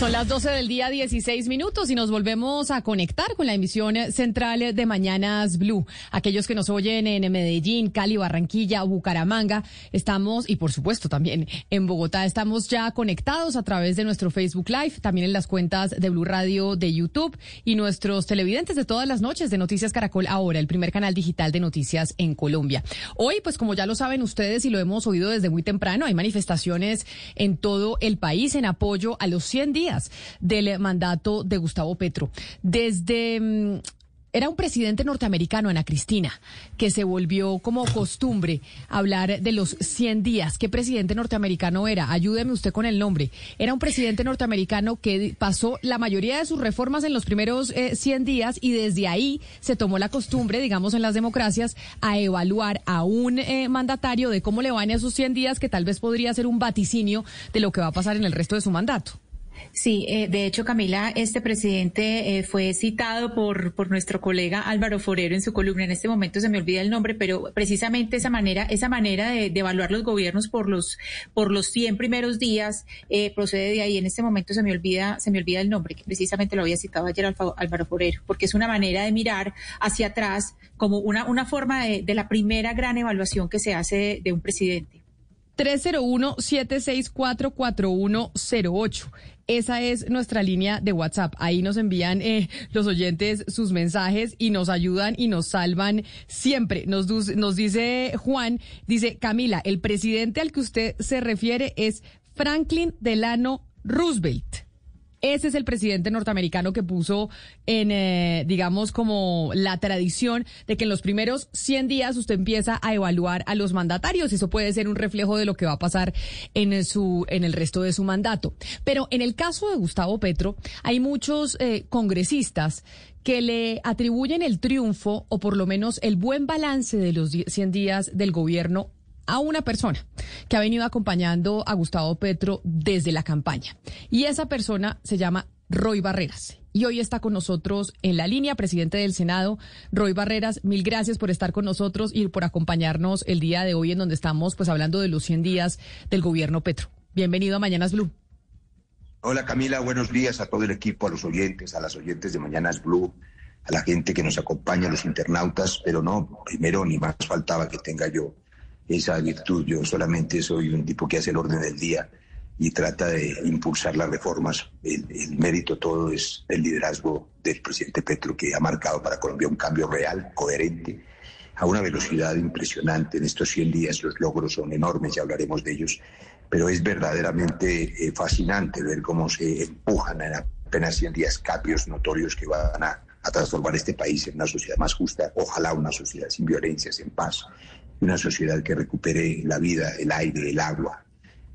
Son las 12 del día, 16 minutos, y nos volvemos a conectar con la emisión central de Mañanas Blue. Aquellos que nos oyen en Medellín, Cali, Barranquilla, Bucaramanga, estamos, y por supuesto también en Bogotá, estamos ya conectados a través de nuestro Facebook Live, también en las cuentas de Blue Radio de YouTube y nuestros televidentes de todas las noches de Noticias Caracol Ahora, el primer canal digital de noticias en Colombia. Hoy, pues como ya lo saben ustedes y lo hemos oído desde muy temprano, hay manifestaciones en todo el país en apoyo a los 100 días del mandato de Gustavo Petro. Desde mm, era un presidente norteamericano, Ana Cristina, que se volvió como costumbre hablar de los 100 días. ¿Qué presidente norteamericano era? Ayúdeme usted con el nombre. Era un presidente norteamericano que pasó la mayoría de sus reformas en los primeros eh, 100 días y desde ahí se tomó la costumbre, digamos, en las democracias, a evaluar a un eh, mandatario de cómo le van esos 100 días, que tal vez podría ser un vaticinio de lo que va a pasar en el resto de su mandato. Sí, eh, de hecho, Camila, este presidente eh, fue citado por, por nuestro colega Álvaro Forero en su columna. En este momento se me olvida el nombre, pero precisamente esa manera, esa manera de, evaluar los gobiernos por los, por los 100 primeros días eh, procede de ahí. En este momento se me olvida, se me olvida el nombre, que precisamente lo había citado ayer Álvaro Forero, porque es una manera de mirar hacia atrás como una, una forma de, de la primera gran evaluación que se hace de, de un presidente. 301-764-4108. Esa es nuestra línea de WhatsApp. Ahí nos envían eh, los oyentes sus mensajes y nos ayudan y nos salvan siempre. Nos, nos dice Juan, dice Camila, el presidente al que usted se refiere es Franklin Delano Roosevelt. Ese es el presidente norteamericano que puso en, eh, digamos, como la tradición de que en los primeros 100 días usted empieza a evaluar a los mandatarios. Eso puede ser un reflejo de lo que va a pasar en su, en el resto de su mandato. Pero en el caso de Gustavo Petro, hay muchos eh, congresistas que le atribuyen el triunfo o por lo menos el buen balance de los 100 días del gobierno a una persona que ha venido acompañando a Gustavo Petro desde la campaña. Y esa persona se llama Roy Barreras. Y hoy está con nosotros en la línea, presidente del Senado, Roy Barreras. Mil gracias por estar con nosotros y por acompañarnos el día de hoy en donde estamos pues hablando de los 100 días del gobierno Petro. Bienvenido a Mañanas Blue. Hola Camila, buenos días a todo el equipo, a los oyentes, a las oyentes de Mañanas Blue, a la gente que nos acompaña, a los internautas, pero no, primero ni más faltaba que tenga yo esa virtud. Yo solamente soy un tipo que hace el orden del día y trata de impulsar las reformas. El, mérito todo es el liderazgo del presidente Petro, que ha marcado para Colombia un cambio real, coherente, a una velocidad impresionante. En estos 100 días los logros son enormes, ya hablaremos de ellos, pero es verdaderamente eh, fascinante ver cómo se empujan en apenas 100 días cambios notorios que van a, a transformar este país en una sociedad más justa, ojalá una sociedad sin violencias, en paz, una sociedad que recupere la vida, el aire, el agua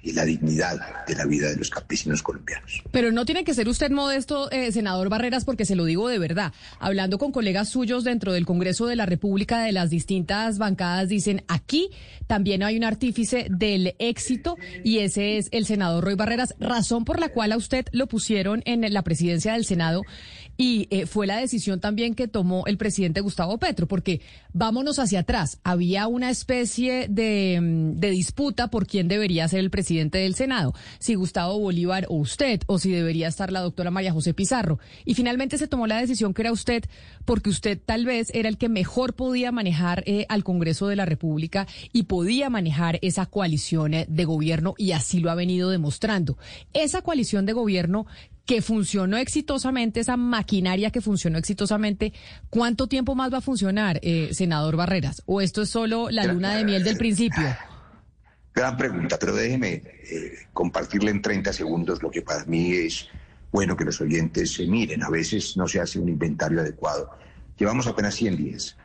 y la dignidad de la vida de los campesinos colombianos. Pero no tiene que ser usted modesto, eh, senador Barreras, porque se lo digo de verdad. Hablando con colegas suyos dentro del Congreso de la República, de las distintas bancadas, dicen aquí también hay un artífice del éxito y ese es el senador Roy Barreras, razón por la cual a usted lo pusieron en la presidencia del Senado y eh, fue la decisión también que tomó el presidente Gustavo Petro, porque vámonos hacia atrás, había una especie de, mm, de, disputa por quién debería ser el presidente del Senado, si Gustavo Bolívar o usted, o si debería estar la doctora María José Pizarro. Y finalmente se tomó la decisión que era usted, porque usted tal vez era el que mejor podía manejar eh, al Congreso de la República y podía manejar esa coalición eh, de gobierno y así lo ha venido demostrando. Esa coalición de gobierno que funcionó exitosamente, esa maquinaria que funcionó exitosamente, ¿cuánto tiempo más va a funcionar, eh, senador Barreras? ¿O esto es solo la luna de miel del principio? Gran pregunta, pero déjeme eh, compartirle en 30 segundos lo que para mí es bueno que los oyentes se miren. A veces no se hace un inventario adecuado. Llevamos apenas 100 días.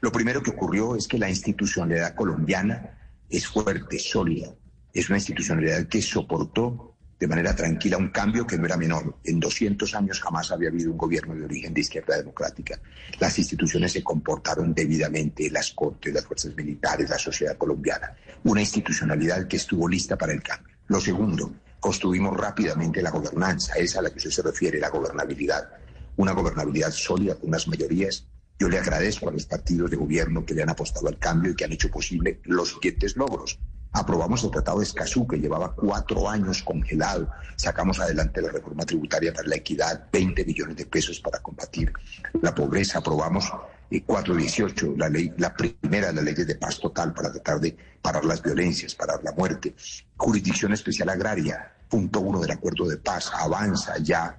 Lo primero que ocurrió es que la institucionalidad colombiana es fuerte, sólida. Es una institucionalidad que soportó de manera tranquila un cambio que no era menor. En 200 años jamás había habido un gobierno de origen de izquierda democrática. Las instituciones se comportaron debidamente, las cortes, las fuerzas militares, la sociedad colombiana. Una institucionalidad que estuvo lista para el cambio. Lo segundo, construimos rápidamente la gobernanza, esa a la que usted se refiere, la gobernabilidad. Una gobernabilidad sólida con unas mayorías. Yo le agradezco a los partidos de gobierno que le han apostado al cambio y que han hecho posible los siguientes logros aprobamos el Tratado de Escazú, que llevaba cuatro años congelado. Sacamos adelante la reforma tributaria para la equidad, 20 millones de pesos para combatir la pobreza. Aprobamos 418, eh, la ley, la primera de las leyes de paz total para tratar de parar las violencias, parar la muerte. Jurisdicción especial agraria, punto uno del acuerdo de paz, avanza ya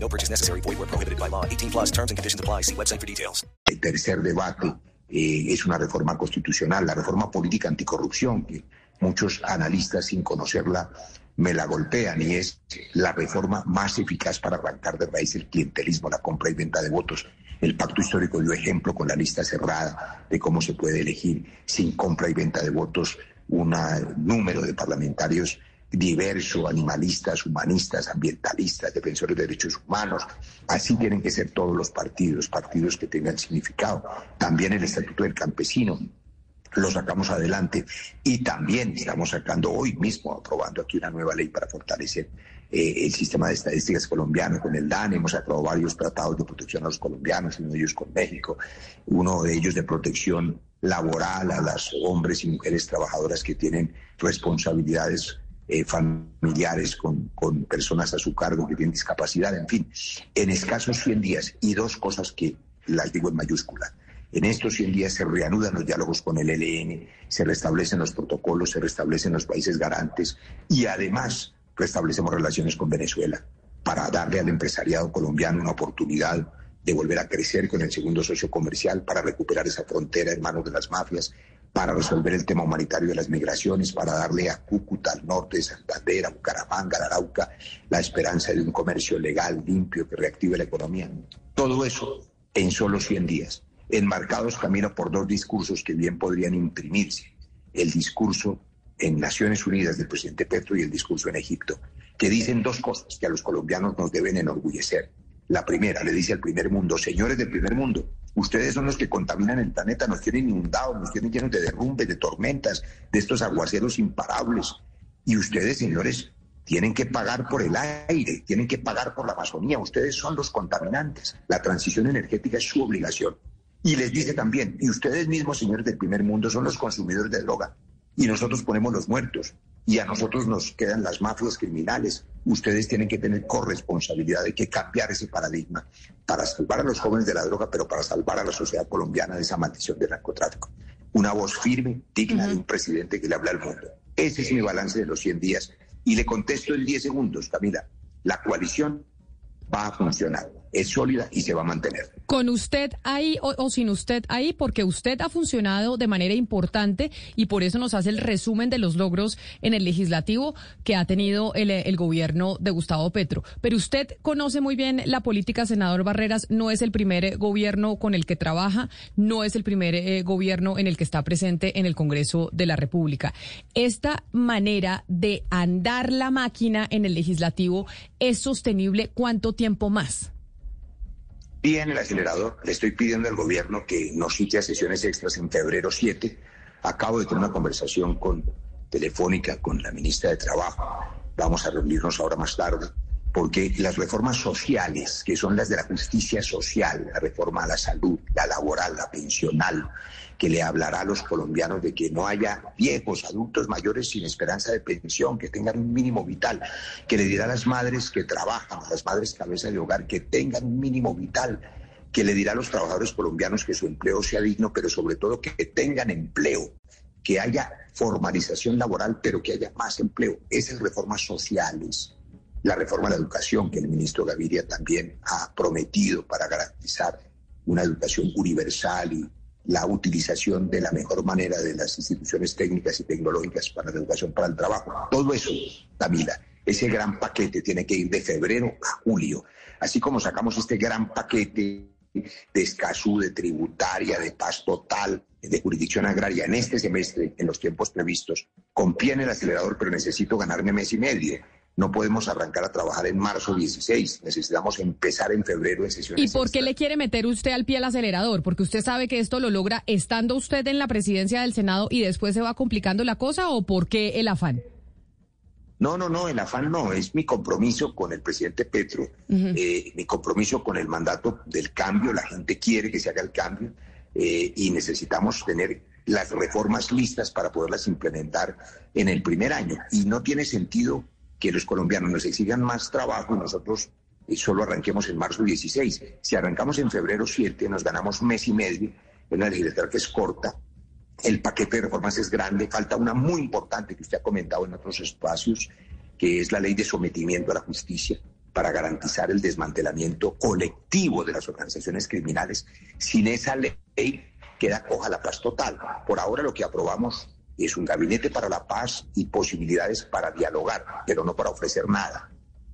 No purchase necessary. Void where prohibited by law. 18 plus terms and conditions apply. See website for details. El tercer debate eh, es una reforma constitucional, la reforma política anticorrupción, que muchos analistas sin conocerla me la golpean y es la reforma más eficaz para arrancar de raíz el clientelismo, la compra y venta de votos. El pacto histórico dio ejemplo con la lista cerrada de cómo se puede elegir sin compra y venta de votos un número de parlamentarios diverso, animalistas, humanistas, ambientalistas, defensores de derechos humanos. Así tienen que ser todos los partidos, partidos que tengan significado. También el Estatuto del Campesino, lo sacamos adelante y también estamos sacando hoy mismo, aprobando aquí una nueva ley para fortalecer eh, el sistema de estadísticas colombiano con el DAN. Hemos aprobado varios tratados de protección a los colombianos, uno de ellos con México, uno de ellos de protección laboral a las hombres y mujeres trabajadoras que tienen responsabilidades eh, familiares con, con personas a su cargo que tienen discapacidad, en fin, en escasos 100 días y dos cosas que las digo en mayúscula. En estos 100 días se reanudan los diálogos con el ELN, se restablecen los protocolos, se restablecen los países garantes y además restablecemos relaciones con Venezuela para darle al empresariado colombiano una oportunidad de volver a crecer con el segundo socio comercial, para recuperar esa frontera en manos de las mafias, para resolver el tema humanitario de las migraciones, para darle a Cúcuta, al norte de Santander, a Bucaramanga, a Arauca, la esperanza de un comercio legal, limpio, que reactive la economía. Todo eso en solo 100 días enmarcados camino por dos discursos que bien podrían imprimirse. El discurso en Naciones Unidas del presidente Petro y el discurso en Egipto, que dicen dos cosas que a los colombianos nos deben enorgullecer. La primera, le dice al primer mundo, señores del primer mundo, ustedes son los que contaminan el planeta, nos tienen inundados, nos tienen llenos de derrumbes, de tormentas, de estos aguaceros imparables. Y ustedes, señores, tienen que pagar por el aire, tienen que pagar por la Amazonía, ustedes son los contaminantes. La transición energética es su obligación. Y les dice también, y ustedes mismos, señores del primer mundo, son los consumidores de droga. Y nosotros ponemos los muertos. Y a nosotros nos quedan las mafias criminales. Ustedes tienen que tener corresponsabilidad, de que cambiar ese paradigma para salvar a los jóvenes de la droga, pero para salvar a la sociedad colombiana de esa maldición del narcotráfico. Una voz firme, digna de un presidente que le habla al mundo. Ese es mi balance de los 100 días. Y le contesto en 10 segundos, Camila. La coalición va a funcionar, es sólida y se va a mantener. Con usted ahí o, sin usted ahí, porque usted ha funcionado de manera importante y por eso nos hace el resumen de los logros en el legislativo que ha tenido el, gobierno de Gustavo Petro. Pero usted conoce muy bien la política, senador Barreras, no es el primer eh, gobierno con el que trabaja, no es el primer eh, gobierno en el que está presente en el Congreso de la República. Esta manera de andar la máquina en el legislativo es sostenible cuánto tiempo más? Bien, el acelerador. Le estoy pidiendo al gobierno que nos cite a sesiones extras en febrero 7. Acabo de tener una conversación con telefónica con la ministra de Trabajo. Vamos a reunirnos ahora más tarde porque las reformas sociales, que son las de la justicia social, la reforma a la salud, la laboral, la pensional, que le hablará a los colombianos de que no haya viejos, adultos mayores sin esperanza de pensión, que tengan un mínimo vital, que le dirá a las madres que trabajan, a las madres cabeza de hogar, que tengan un mínimo vital, que le dirá a los trabajadores colombianos que su empleo sea digno, pero sobre todo que tengan empleo, que haya formalización laboral, pero que haya más empleo. Esas reformas sociales, la reforma de la educación que el ministro Gaviria también ha prometido para garantizar una educación universal y la utilización de la mejor manera de las instituciones técnicas y tecnológicas para la educación, para el trabajo. Todo eso, Tamila, ese gran paquete tiene que ir de febrero a julio. Así como sacamos este gran paquete de Escazú, de tributaria, de paz total, de jurisdicción agraria en este semestre, en los tiempos previstos, con pie en el acelerador, pero necesito ganarme mes y medio. No podemos arrancar a trabajar en marzo 16, necesitamos empezar en febrero en sesiones. ¿Y por qué le quiere meter usted al pie al acelerador? Porque usted sabe que esto lo logra estando usted en la presidencia del Senado y después se va complicando la cosa o por qué el afán? No, no, no, el afán no, es mi compromiso con el presidente Petro, eh, mi compromiso con el mandato del cambio, la gente quiere que se haga el cambio eh, y necesitamos tener las reformas listas para poderlas implementar en el primer año. Y no tiene sentido que los colombianos nos exigan más trabajo y nosotros solo arranquemos en marzo 16. Si arrancamos en febrero 7, nos ganamos mes y medio, en una legislatura que es corta, el paquete de reformas es grande, falta una muy importante que usted ha comentado en otros espacios, que es la ley de sometimiento a la justicia para garantizar el desmantelamiento colectivo de las organizaciones criminales. Sin esa ley queda coja la paz total. Por ahora lo que aprobamos es un gabinete para la paz y posibilidades para dialogar, pero no para ofrecer nada.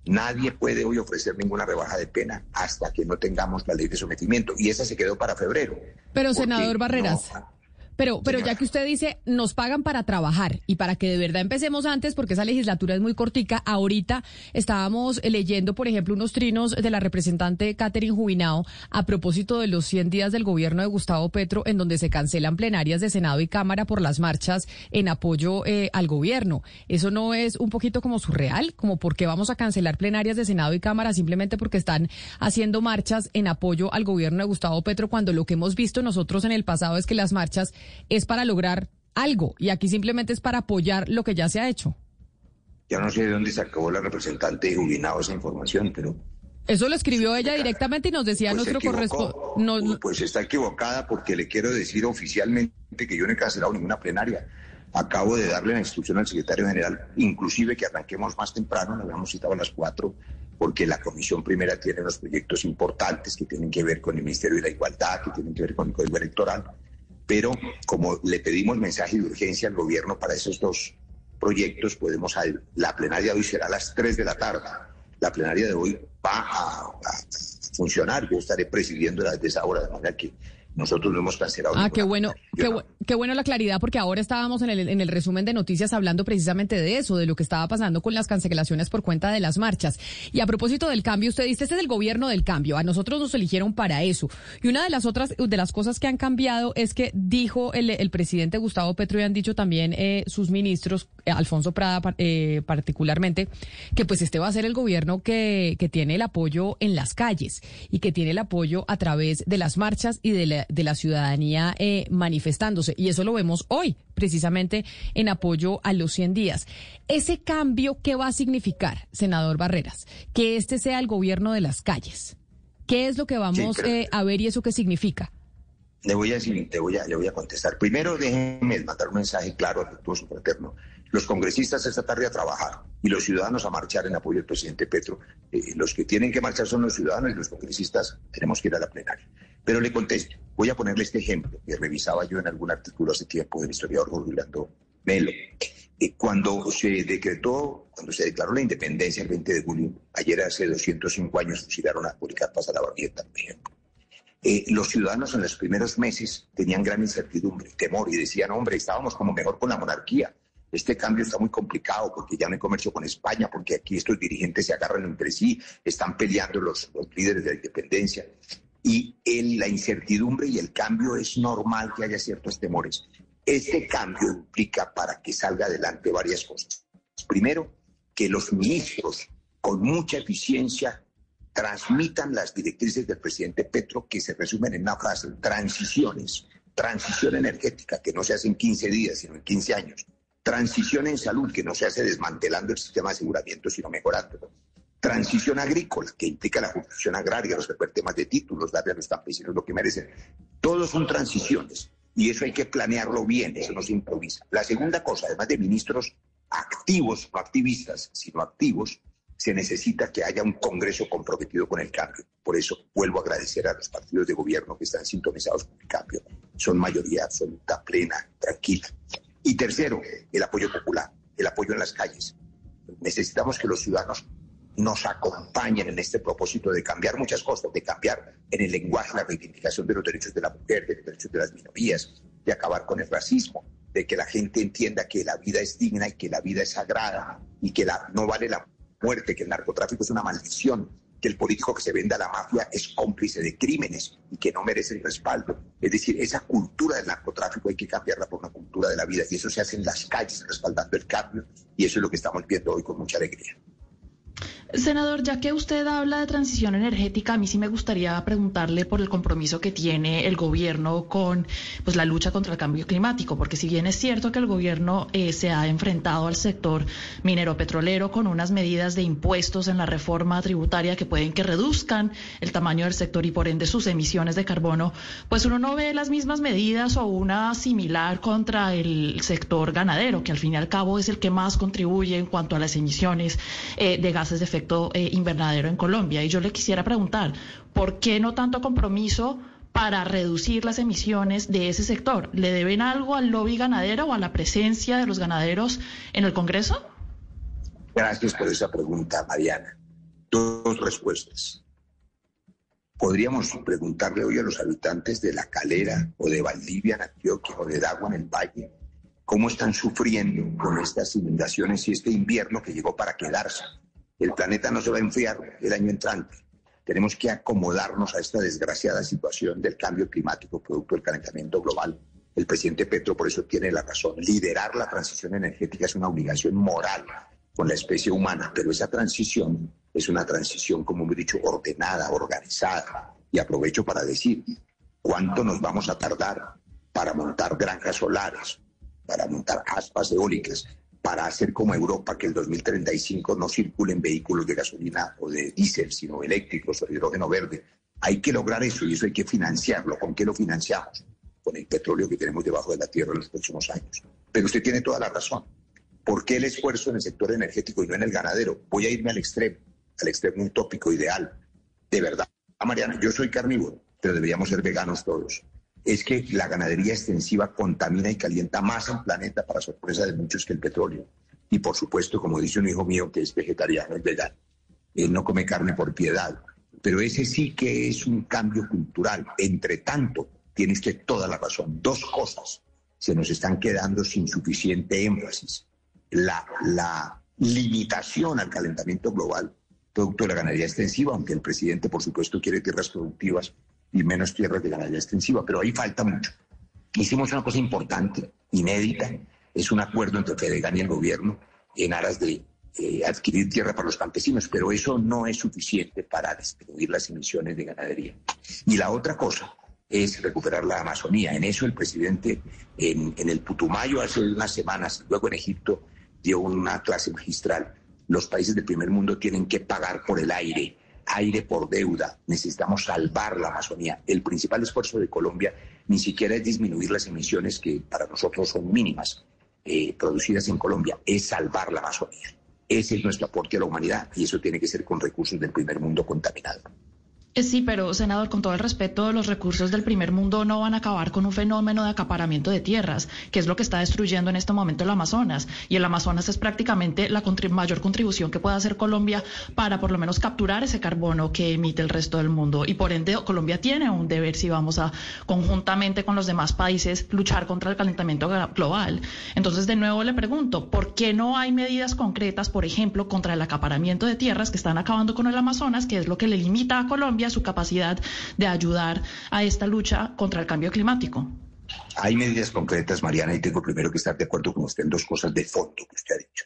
Nadie puede hoy ofrecer ninguna rebaja de pena hasta que no tengamos la ley de sometimiento. Y esa se quedó para febrero. Pero, senador Barreras. Pero, pero ya que usted dice, nos pagan para trabajar y para que de verdad empecemos antes, porque esa legislatura es muy cortica, ahorita estábamos leyendo, por ejemplo, unos trinos de la representante Catherine Jubinao a propósito de los 100 días del gobierno de Gustavo Petro, en donde se cancelan plenarias de Senado y Cámara por las marchas en apoyo eh, al gobierno. ¿Eso no es un poquito como surreal? Como por qué vamos a cancelar plenarias de Senado y Cámara simplemente porque están haciendo marchas en apoyo al gobierno de Gustavo Petro, cuando lo que hemos visto nosotros en el pasado es que las marchas es para lograr algo y aquí simplemente es para apoyar lo que ya se ha hecho. Ya no sé de dónde sacó la representante Jubinado esa información, pero... Eso lo escribió ella directamente y nos decía pues nuestro corresponsal. Pues está equivocada porque le quiero decir oficialmente que yo no he cancelado ninguna plenaria. Acabo de darle la instrucción al secretario general, inclusive que arranquemos más temprano, nos habíamos citado a las cuatro, porque la comisión primera tiene unos proyectos importantes que tienen que ver con el Ministerio de la Igualdad, que tienen que ver con el Código Electoral pero como le pedimos mensaje de urgencia al gobierno para esos dos proyectos, podemos la plenaria de hoy será a las 3 de la tarde. La plenaria de hoy va a, funcionar. Yo estaré presidiendo desde esa hora, de manera que nosotros no hemos cancelado. Ah, qué bueno, qué, bueno la claridad, porque ahora estábamos en el, en el resumen de noticias hablando precisamente de eso, de lo que estaba pasando con las cancelaciones por cuenta de las marchas. Y a propósito del cambio, usted dice, este es el gobierno del cambio, a nosotros nos eligieron para eso. Y una de las otras, de las cosas que han cambiado es que dijo el, el presidente Gustavo Petro y han dicho también eh, sus ministros, Alfonso Prada eh, particularmente, que pues este va a ser el gobierno que, que tiene el apoyo en las calles y que tiene el apoyo a través de las marchas y de la de la ciudadanía eh, manifestándose. Y eso lo vemos hoy, precisamente en apoyo a los 100 días. Ese cambio, ¿qué va a significar, senador Barreras? Que este sea el gobierno de las calles. ¿Qué es lo que vamos eh, a ver y eso qué significa? Le voy a decir, te voy a, le voy a contestar. Primero, déjeme mandar un mensaje claro, afectuoso, fraterno. Los congresistas esta tarde a trabajar y los ciudadanos a marchar en apoyo del presidente Petro. Eh, los que tienen que marchar son los ciudadanos y los congresistas tenemos que ir a la plenaria. Pero le contesto, voy a ponerle este ejemplo que revisaba yo en algún artículo hace tiempo del historiador Orlando Melo. Eh, cuando se decretó, cuando se declaró la independencia el 20 de julio, ayer hace 205 años fusilaron a Policarpa la Barrieta, por ejemplo. Eh, los ciudadanos en los primeros meses tenían gran incertidumbre, temor y decían, hombre, estábamos como mejor con la monarquía. Este cambio está muy complicado porque ya no hay comercio con España, porque aquí estos dirigentes se agarran entre sí, están peleando los, los líderes de la independencia y la incertidumbre y el cambio es normal que haya ciertos temores. Este cambio implica para que salga adelante varias cosas. Primero, que los ministros con mucha eficiencia transmitan las directrices del presidente Petro que se resumen en una frase, transiciones, transición energética que no se hace en 15 días, sino en 15 años, transición en salud que no se hace desmantelando el sistema de aseguramiento, sino mejorándolo, transición agrícola, que implica la justicia agraria, resolver temas de títulos, darle a los campesinos lo que merecen. Todos son transiciones y eso hay que planearlo bien, eso no se improvisa. La segunda cosa, además de ministros activos, no activistas, sino activos, se necesita que haya un Congreso comprometido con el cambio. Por eso vuelvo a agradecer a los partidos de gobierno que están sintonizados con el cambio. Son mayoría absoluta, plena, tranquila. Y tercero, el apoyo popular, el apoyo en las calles. Necesitamos que los ciudadanos nos acompañen en este propósito de cambiar muchas cosas, de cambiar en el lenguaje la reivindicación de los derechos de la mujer, de los derechos de las minorías, de acabar con el racismo, de que la gente entienda que la vida es digna y que la vida es sagrada y que la, no vale la muerte, que el narcotráfico es una maldición, que el político que se venda a la mafia es cómplice de crímenes y que no merece el respaldo. Es decir, esa cultura del narcotráfico hay que cambiarla por una cultura de la vida y eso se hace en las calles respaldando el cambio y eso es lo que estamos viendo hoy con mucha alegría. Senador, ya que usted habla de transición energética, a mí sí me gustaría preguntarle por el compromiso que tiene el gobierno con pues, la lucha contra el cambio climático, porque si bien es cierto que el gobierno eh, se ha enfrentado al sector minero petrolero con unas medidas de impuestos en la reforma tributaria que pueden que reduzcan el tamaño del sector y por ende sus emisiones de carbono, pues uno no ve las mismas medidas o una similar contra el sector ganadero, que al fin y al cabo es el que más contribuye en cuanto a las emisiones eh, de gases de efecto eh, invernadero en Colombia. Y yo le quisiera preguntar, ¿por qué no tanto compromiso para reducir las emisiones de ese sector? ¿Le deben algo al lobby ganadero o a la presencia de los ganaderos en el Congreso? Gracias por esa pregunta, Mariana. Dos respuestas. Podríamos preguntarle hoy a los habitantes de La Calera o de Valdivia en Antioquia o de Dagua en el Valle cómo están sufriendo con estas inundaciones y este invierno que llegó para quedarse. El planeta no se va a enfriar el año entrante. Tenemos que acomodarnos a esta desgraciada situación del cambio climático producto del calentamiento global. El presidente Petro por eso tiene la razón. Liderar la transición energética es una obligación moral con la especie humana, pero esa transición es una transición, como he dicho, ordenada, organizada. Y aprovecho para decir, ¿cuánto nos vamos a tardar para montar granjas solares, para montar aspas eólicas, para hacer como Europa, que el 2035 no circulen vehículos de gasolina o de diésel, sino eléctricos o hidrógeno verde. Hay que lograr eso y eso hay que financiarlo. ¿Con qué lo financiamos? Con el petróleo que tenemos debajo de la tierra en los próximos años. Pero usted tiene toda la razón. ¿Por qué el esfuerzo en el sector energético y no en el ganadero? Voy a irme al extremo, al extremo utópico ideal. De verdad, Mariana, yo soy carnívoro, pero deberíamos ser veganos todos es que la ganadería extensiva contamina y calienta más el planeta para sorpresa de muchos que el petróleo. Y por supuesto, como dice un hijo mío que es vegetariano, es vegano, él no come carne por piedad. Pero ese sí que es un cambio cultural. Entre tanto, tienes que toda la razón. Dos cosas se nos están quedando sin suficiente énfasis. La, la limitación al calentamiento global, producto de la ganadería extensiva, aunque el presidente, por supuesto, quiere tierras productivas y menos tierras de ganadería extensiva, pero ahí falta mucho. Hicimos una cosa importante, inédita, es un acuerdo entre Fedegan y el gobierno en aras de eh, adquirir tierra para los campesinos, pero eso no es suficiente para disminuir las emisiones de ganadería. Y la otra cosa es recuperar la Amazonía. En eso el presidente en, en el Putumayo hace unas semanas, luego en Egipto, dio una clase magistral. Los países del primer mundo tienen que pagar por el aire aire por deuda. Necesitamos salvar la Amazonía. El principal esfuerzo de Colombia ni siquiera es disminuir las emisiones que para nosotros son mínimas eh, producidas en Colombia, es salvar la Amazonía. Ese es nuestro aporte a la humanidad y eso tiene que ser con recursos del primer mundo contaminado. Eh, sí, pero senador, con todo el respeto, los recursos del primer mundo no van a acabar con un fenómeno de acaparamiento de tierras, que es lo que está destruyendo en este momento el Amazonas. Y el Amazonas es prácticamente la mayor contribución que puede hacer Colombia para por lo menos capturar ese carbono que emite el resto del mundo. Y por ende, Colombia tiene un deber si vamos a conjuntamente con los demás países luchar contra el calentamiento global. Entonces, de nuevo le pregunto, ¿por qué no hay medidas concretas, por ejemplo, contra el acaparamiento de tierras que están acabando con el Amazonas, que es lo que le limita a Colombia? Su capacidad de ayudar a esta lucha contra el cambio climático? Hay medidas concretas, Mariana, y tengo primero que estar de acuerdo con usted en dos cosas de fondo que usted ha dicho.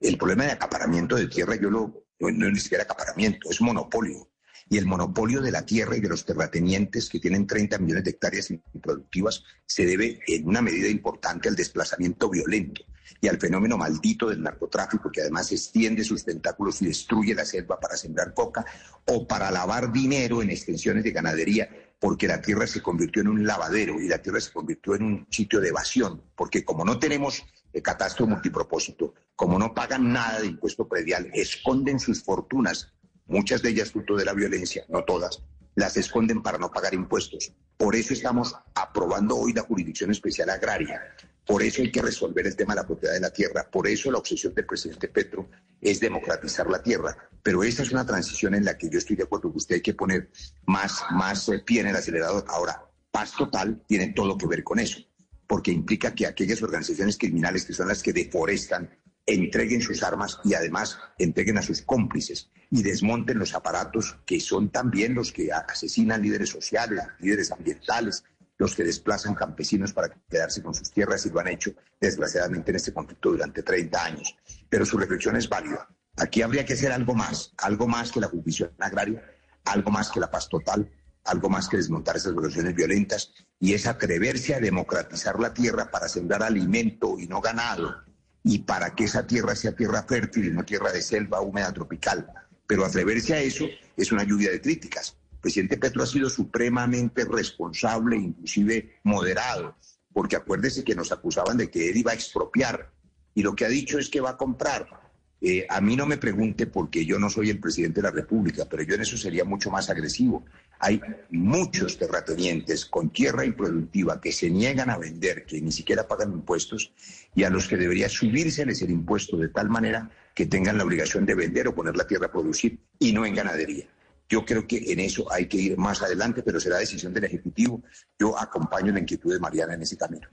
El problema de acaparamiento de tierra, yo lo, no, no es ni siquiera acaparamiento, es monopolio. Y el monopolio de la tierra y de los terratenientes que tienen 30 millones de hectáreas improductivas se debe en una medida importante al desplazamiento violento. Y al fenómeno maldito del narcotráfico que además extiende sus tentáculos y destruye la selva para sembrar coca o para lavar dinero en extensiones de ganadería porque la tierra se convirtió en un lavadero y la tierra se convirtió en un sitio de evasión, porque como no tenemos el catastro multipropósito, como no pagan nada de impuesto predial, esconden sus fortunas, muchas de ellas fruto de la violencia, no todas, las esconden para no pagar impuestos. Por eso estamos aprobando hoy la Jurisdicción Especial Agraria. Por eso hay que resolver el tema de la propiedad de la tierra. Por eso la obsesión del presidente Petro es democratizar la tierra. Pero esta es una transición en la que yo estoy de acuerdo que usted hay que poner más, más eh, pie en el acelerador. Ahora, paz total tiene todo que ver con eso, porque implica que aquellas organizaciones criminales que son las que deforestan, entreguen sus armas y además entreguen a sus cómplices y desmonten los aparatos que son también los que asesinan líderes sociales, líderes ambientales, los que desplazan campesinos para quedarse con sus tierras y lo han hecho desgraciadamente en este conflicto durante 30 años. Pero su reflexión es válida. Aquí habría que hacer algo más, algo más que la jurisdicción agraria, algo más que la paz total, algo más que desmontar esas revoluciones violentas y es atreverse a democratizar la tierra para sembrar alimento y no ganado y para que esa tierra sea tierra fértil y no tierra de selva húmeda tropical. Pero atreverse a eso es una lluvia de críticas. Presidente Petro ha sido supremamente responsable, inclusive moderado, porque acuérdese que nos acusaban de que él iba a expropiar y lo que ha dicho es que va a comprar. Eh, a mí no me pregunte porque yo no soy el presidente de la República, pero yo en eso sería mucho más agresivo. Hay muchos terratenientes con tierra improductiva que se niegan a vender, que ni siquiera pagan impuestos y a los que debería subírseles el impuesto de tal manera que tengan la obligación de vender o poner la tierra a producir y no en ganadería. Yo creo que en eso hay que ir más adelante, pero será decisión del Ejecutivo. Yo acompaño la inquietud de Mariana en ese camino.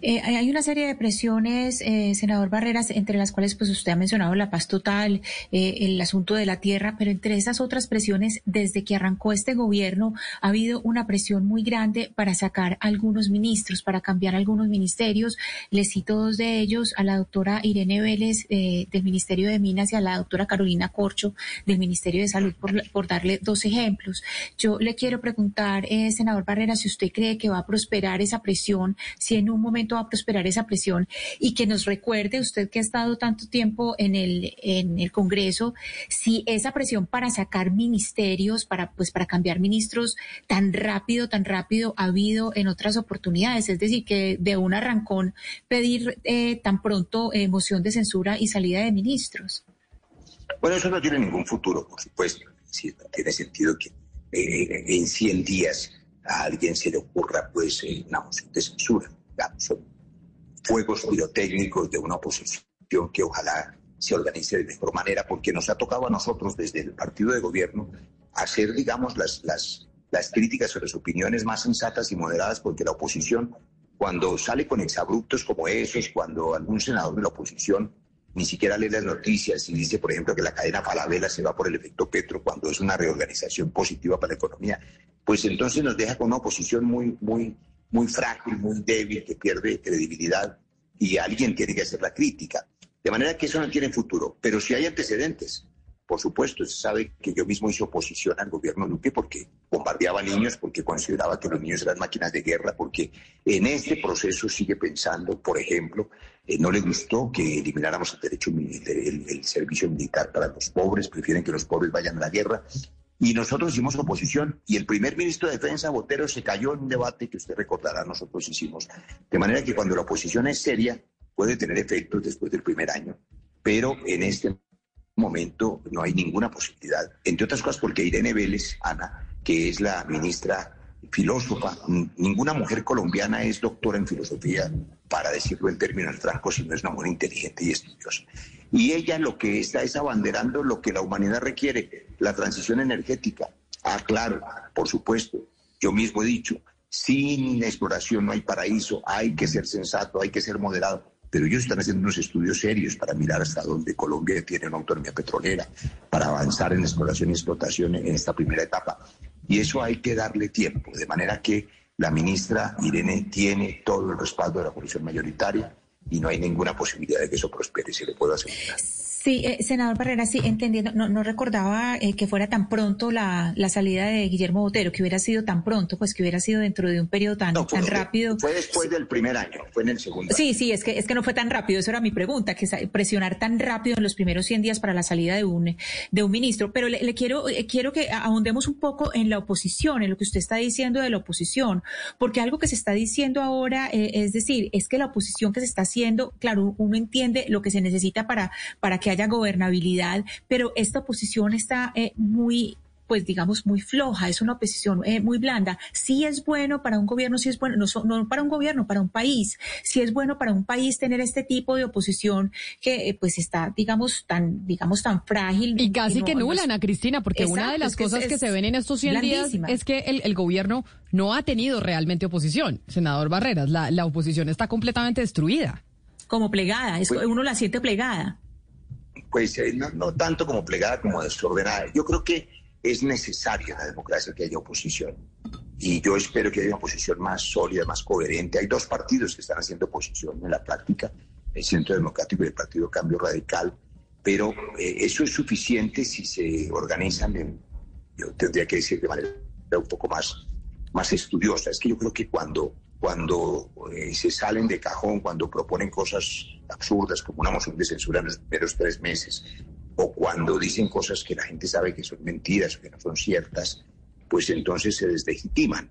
Eh, hay una serie de presiones, eh, senador Barreras, entre las cuales pues usted ha mencionado la paz total, eh, el asunto de la tierra, pero entre esas otras presiones, desde que arrancó este gobierno, ha habido una presión muy grande para sacar algunos ministros, para cambiar algunos ministerios. Les cito dos de ellos, a la doctora Irene Vélez del Ministerio de Minas y a la doctora Carolina Corcho del Ministerio de Salud, por, por darle dos ejemplos. Yo le quiero preguntar, senador Barreras, si usted cree que va a prosperar esa presión, si en un momento va a prosperar esa presión y que nos recuerde usted que ha estado tanto tiempo en el, en el Congreso, si esa presión para sacar ministerios, para, pues, para cambiar ministros tan rápido, tan rápido ha habido en otras oportunidades. Es decir, que de un arrancón pedir eh, tan pronto eh, moción de censura y salida de ministros. Bueno, eso no tiene ningún futuro, por supuesto. Sí, no tiene sentido que eh, en 100 días a alguien se le ocurra pues una moción de censura fuegos pirotécnicos de una oposición que ojalá se organice de mejor manera, porque nos ha tocado a nosotros desde el partido de gobierno hacer, digamos, las, las, las críticas o las opiniones más sensatas y moderadas, porque la oposición, cuando sale con exabruptos como esos, cuando algún senador de la oposición ni siquiera lee las noticias y dice, por ejemplo, que la cadena Falabella se va por el efecto Petro cuando es una reorganización positiva para la economía, pues entonces nos deja con una oposición muy, muy, muy frágil, muy débil, que pierde credibilidad y alguien tiene que hacer la crítica. De manera que eso no tiene futuro. Pero si hay antecedentes, por supuesto, se sabe que yo mismo hice oposición al gobierno Luque porque bombardeaba niños, porque consideraba que los niños eran máquinas de guerra, porque en este proceso sigue pensando, por ejemplo, eh, no le gustó que elimináramos el derecho, el servicio militar para los pobres, prefieren que los pobres vayan a la guerra. Y nosotros hicimos oposición y el primer ministro de Defensa, Botero, se cayó en un debate que usted recordará, nosotros hicimos. De manera que cuando la oposición es seria, puede tener efectos después del primer año. Pero en este momento no hay ninguna posibilidad. Entre otras cosas porque Irene Vélez, Ana, que es la ministra filósofa, ninguna mujer colombiana es doctora en filosofía, para decirlo en términos francos, si no es una mujer inteligente y estudiosa. Y ella lo que está es abanderando lo que la humanidad requiere, la transición energética. Ah, claro, por supuesto. Yo mismo he dicho, sin exploración no hay paraíso, hay que ser sensato, hay que ser moderado. Pero ellos están haciendo unos estudios serios para mirar hasta dónde Colombia tiene una autonomía petrolera, para avanzar en exploración y explotación en esta primera etapa. Y eso hay que darle tiempo, de manera que la ministra Irene tiene todo el respaldo de la coalición mayoritaria y no hay ninguna posibilidad de que eso prospere, si lo puedo asegurar. Sí, eh, senador Barrera, sí, entendiendo, no, no recordaba eh, que fuera tan pronto la, la, salida de Guillermo Botero, que hubiera sido tan pronto, pues que hubiera sido dentro de un periodo tan, no, fue, tan rápido. Fue después del primer año, fue en el segundo. Sí, año. sí, es que, es que no fue tan rápido, eso era mi pregunta, que presionar tan rápido en los primeros 100 días para la salida de un, de un ministro. Pero le, le quiero, eh, quiero que ahondemos un poco en la oposición, en lo que usted está diciendo de la oposición, porque algo que se está diciendo ahora, eh, es decir, es que la oposición que se está haciendo, claro, uno entiende lo que se necesita para, para que haya gobernabilidad pero esta oposición está eh, muy pues digamos muy floja, es una oposición eh, muy blanda. Sí es bueno para un gobierno, sí es bueno, no, no, para un gobierno, para un país. Sí es bueno para un país tener este tipo de oposición que eh, pues está, digamos, tan, digamos, tan frágil. Y casi no, que nula, no Ana Cristina, porque Exacto, una de las es que es- cosas que se ven en estos 100 días es que el, el gobierno no ha tenido realmente oposición, senador Barreras. La, la oposición está completamente destruida. Como plegada, es, Pues- uno la siente plegada. Pues no, no tanto como plegada como desordenada. Yo creo que es necesario en la democracia que haya oposición. Y yo espero que haya una oposición más sólida, más coherente. Hay dos partidos que están haciendo oposición en la práctica, el Centro Democrático y el Partido Cambio Radical, pero eh, eso es suficiente si se organizan, en- yo tendría que decir de manera un poco más, más estudiosa. Es que yo creo que cuando, cuando eh, se salen de cajón, cuando proponen cosas absurdas como una moción de censura en los primeros tres meses, o cuando dicen cosas que la gente sabe que son mentiras o que no son ciertas, pues entonces se deslegitiman.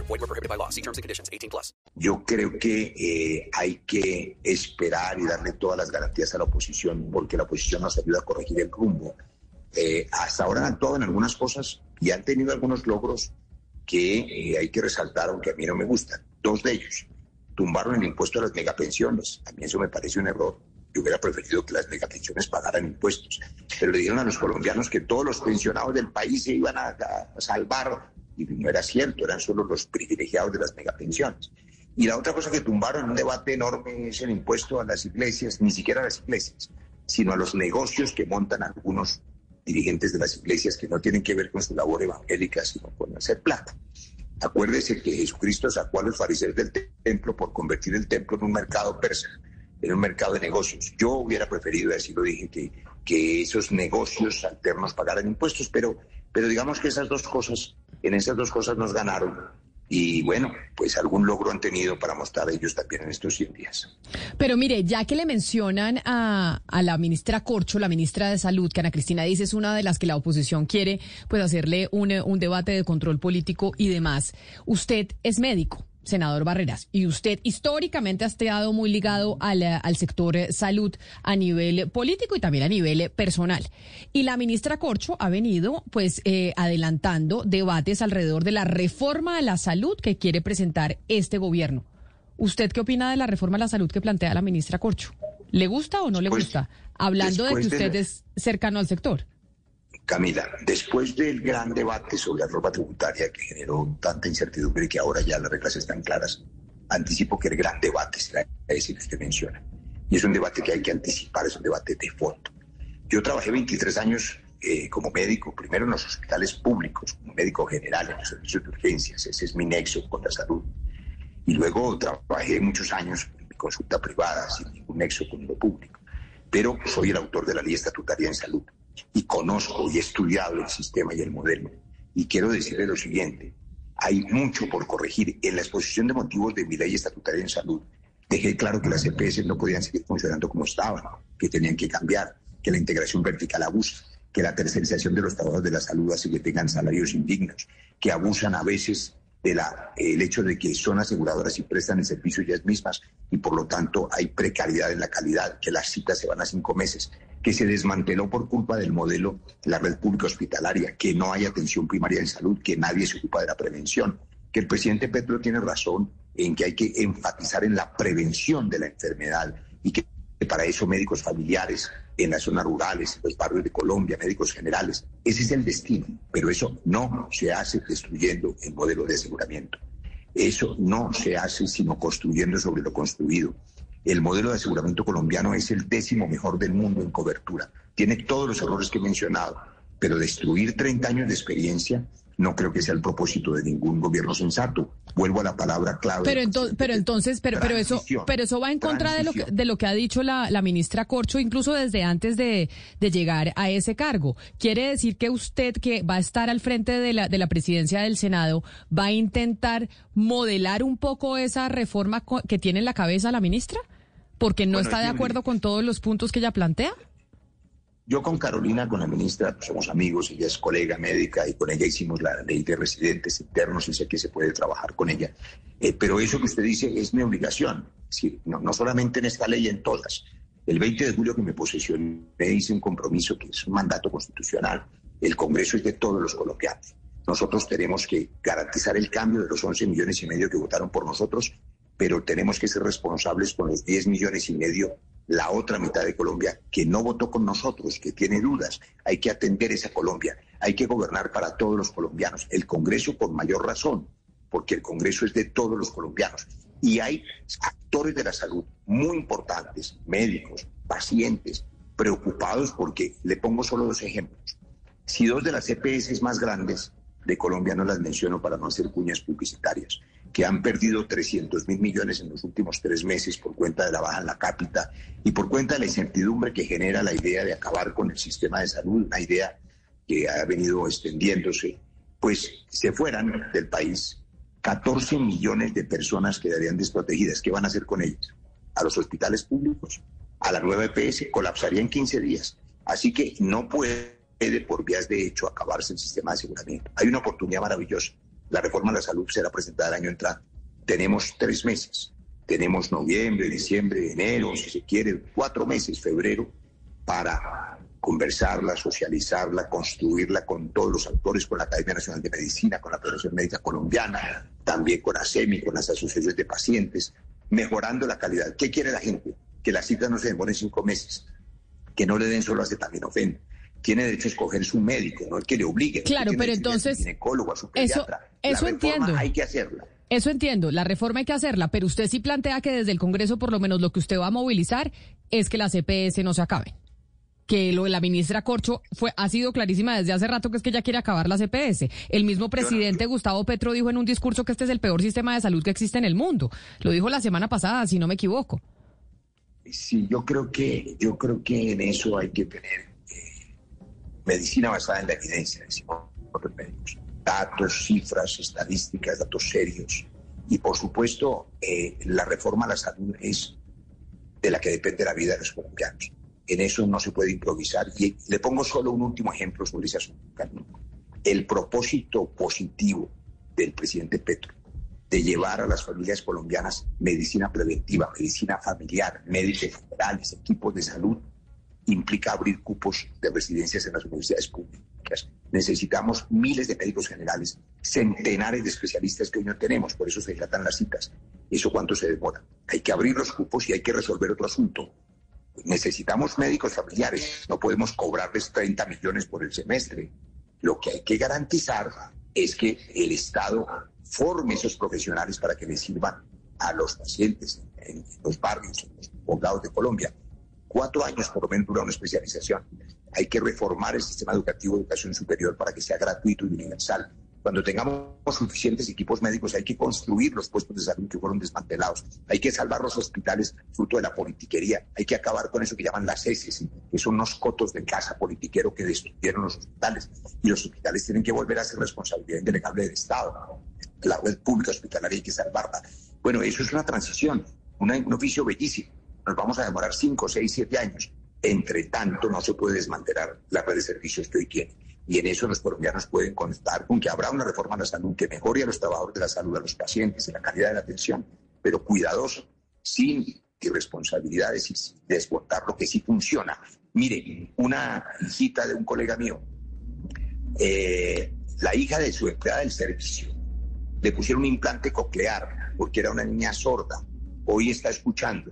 Group. Void were prohibited by law. See terms and conditions. 18 plus. Yo creo que eh, hay que esperar y darle todas las garantías a la oposición, porque la oposición nos ayuda a corregir el rumbo. Eh, hasta ahora han actuado en algunas cosas y han tenido algunos logros que eh, hay que resaltar, aunque a mí no me gustan. Dos de ellos. Tumbaron el impuesto a las megapensiones. A mí eso me parece un error. Yo hubiera preferido que las megapensiones pagaran impuestos. Pero le dijeron a los colombianos que todos los pensionados del país se iban a, a salvar. Y no era cierto, eran solo los privilegiados de las megapensiones. Y la otra cosa que tumbaron un debate enorme es el impuesto a las iglesias, ni siquiera a las iglesias, sino a los negocios que montan algunos dirigentes de las iglesias que no tienen que ver con su labor evangélica, sino con hacer plata. Acuérdese que Jesucristo sacó a los fariseos del te- templo por convertir el templo en un mercado persa, en un mercado de negocios. Yo hubiera preferido, así lo dije, que, que esos negocios alternos pagaran impuestos, pero, pero digamos que esas dos cosas, en esas dos cosas nos ganaron. Y bueno, pues algún logro han tenido para mostrar ellos también en estos 100 días. Pero mire, ya que le mencionan a, a la ministra Corcho, la ministra de Salud, que Ana Cristina dice es una de las que la oposición quiere pues hacerle un, eh, un debate de control político y demás. Usted es médico. Senador Barreras, y usted históricamente ha estado muy ligado al, eh, al sector eh, salud a nivel político y también a nivel eh, personal. Y la ministra Corcho ha venido pues eh, adelantando debates alrededor de la reforma a la salud que quiere presentar este gobierno. ¿Usted qué opina de la reforma a la salud que plantea la ministra Corcho? ¿Le gusta o no le gusta? Hablando de que usted es cercano al sector. Camila, después del gran debate sobre la reforma tributaria que generó tanta incertidumbre y que ahora ya las reglas están claras, anticipo que el gran debate será ese que usted menciona. Y es un debate que hay que anticipar, es un debate de fondo. Yo trabajé 23 años eh, como médico, primero en los hospitales públicos, como médico general en los servicios de urgencias, ese es mi nexo con la salud. Y luego trabajé muchos años en mi consulta privada, sin ningún nexo con lo público. Pero soy el autor de la ley estatutaria en salud y conozco y he estudiado el sistema y el modelo. Y quiero decirle lo siguiente, hay mucho por corregir. En la exposición de motivos de mi ley estatutaria en salud, dejé claro que las EPS no podían seguir funcionando como estaban, que tenían que cambiar, que la integración vertical abusa, que la tercerización de los trabajadores de la salud hace que tengan salarios indignos, que abusan a veces del el hecho de que son aseguradoras y prestan el servicio ellas mismas y por lo tanto hay precariedad en la calidad, que las citas se van a cinco meses, que se desmanteló por culpa del modelo la red pública hospitalaria, que no hay atención primaria en salud, que nadie se ocupa de la prevención, que el presidente Petro tiene razón en que hay que enfatizar en la prevención de la enfermedad y que para eso médicos familiares en las zonas rurales, en los barrios de Colombia, médicos generales. Ese es el destino, pero eso no se hace destruyendo el modelo de aseguramiento. Eso no se hace sino construyendo sobre lo construido. El modelo de aseguramiento colombiano es el décimo mejor del mundo en cobertura. Tiene todos los errores que he mencionado, pero destruir 30 años de experiencia no creo que sea el propósito de ningún gobierno sensato. Vuelvo a la palabra clave. Pero, entonces, pero entonces, pero, pero eso, pero eso va en contra de lo que, de lo que ha dicho la, la ministra Corcho, incluso desde antes de, de, llegar a ese cargo. Quiere decir que usted, que va a estar al frente de la, de la presidencia del Senado, va a intentar modelar un poco esa reforma que tiene en la cabeza la ministra, porque no bueno, está de acuerdo con todos los puntos que ella plantea. Yo con Carolina, con la ministra, pues somos amigos, ella es colega médica y con ella hicimos la ley de residentes internos y sé que se puede trabajar con ella. Eh, pero eso que usted dice es mi obligación, no, no solamente en esta ley, en todas. El 20 de julio que me posesioné hice un compromiso que es un mandato constitucional. El Congreso es de todos los colombianos. Nosotros tenemos que garantizar el cambio de los 11 millones y medio que votaron por nosotros, pero tenemos que ser responsables con los 10 millones y medio la otra mitad de Colombia que no votó con nosotros, que tiene dudas. Hay que atender esa Colombia, hay que gobernar para todos los colombianos. El Congreso por mayor razón, porque el Congreso es de todos los colombianos. Y hay actores de la salud muy importantes, médicos, pacientes, preocupados porque, le pongo solo dos ejemplos. Si dos de las EPS más grandes de Colombia no las menciono para no hacer cuñas publicitarias, que han perdido 300 mil millones en los últimos tres meses por cuenta de la baja en la cápita y por cuenta de la incertidumbre que genera la idea de acabar con el sistema de salud, una idea que ha venido extendiéndose, pues se fueran del país 14 millones de personas quedarían desprotegidas. ¿Qué van a hacer con ellas? A los hospitales públicos, a la nueva EPS, colapsaría en 15 días. Así que no puede por vías de hecho acabarse el sistema de aseguramiento. Hay una oportunidad maravillosa la reforma de la salud será presentada el año entrante. Tenemos tres meses. Tenemos noviembre, diciembre, enero, si se quiere, cuatro meses, febrero, para conversarla, socializarla, construirla con todos los actores, con la Academia Nacional de Medicina, con la Federación Médica Colombiana, también con ASEMI, con las asociaciones de pacientes, mejorando la calidad. ¿Qué quiere la gente? Que las citas no se demoren cinco meses, que no le den solo acetaminofén, tiene derecho a escoger su médico, no el que le obligue. Claro, pero entonces. A su ginecólogo, a su pediatra. Eso, eso entiendo. Hay que hacerla. Eso entiendo, la reforma hay que hacerla, pero usted sí plantea que desde el Congreso, por lo menos lo que usted va a movilizar es que la CPS no se acabe. Que lo de la ministra Corcho fue, ha sido clarísima desde hace rato que es que ella quiere acabar la CPS. El mismo presidente Gustavo Petro dijo en un discurso que este es el peor sistema de salud que existe en el mundo. Lo dijo la semana pasada, si no me equivoco. Sí, yo creo que, yo creo que en eso hay que tener medicina basada en la evidencia, decimos los. Datos, cifras, estadísticas, datos serios. Y por supuesto, eh, la reforma a la salud es de la que depende la vida de los colombianos. En eso no se puede improvisar. Y le pongo solo un último ejemplo sobre ese asunto. El propósito positivo del presidente Petro de llevar a las familias colombianas medicina preventiva, medicina familiar, médicos generales, equipos de salud, implica abrir cupos de residencias en las universidades públicas. Necesitamos miles de médicos generales, centenares de especialistas que hoy no tenemos, por eso se dilatan las citas. ¿Eso cuánto se demora? Hay que abrir los cupos y hay que resolver otro asunto. Necesitamos médicos familiares, no podemos cobrarles 30 millones por el semestre. Lo que hay que garantizar es que el Estado forme esos profesionales para que les sirvan a los pacientes en, los barrios, en los poblados de Colombia cuatro años por lo menos dura una especialización. Hay que reformar el sistema educativo de educación superior para que sea gratuito y universal. Cuando tengamos suficientes equipos médicos hay que construir los puestos de salud que fueron desmantelados. Hay que salvar los hospitales fruto de la politiquería. Hay que acabar con eso que llaman las heces, que son unos cotos de casa politiquero que destruyeron los hospitales. Y los hospitales tienen que volver a ser responsabilidad indelegable del Estado. La red pública hospitalaria hay que salvarla. Bueno, eso es una transición, un oficio bellísimo nos vamos a demorar 5, 6, 7 años. Entre tanto, no se puede desmantelar la red de servicios que hoy tiene. Y en eso los colombianos pueden contar con que habrá una reforma a la salud que mejore a los trabajadores de la salud, a los pacientes, en la calidad de la atención, pero cuidadoso, sin irresponsabilidades y sin desbordar lo que sí funciona. Mire, una hijita de un colega mío, eh, la hija de su empleada del servicio, le pusieron un implante coclear porque era una niña sorda, hoy está escuchando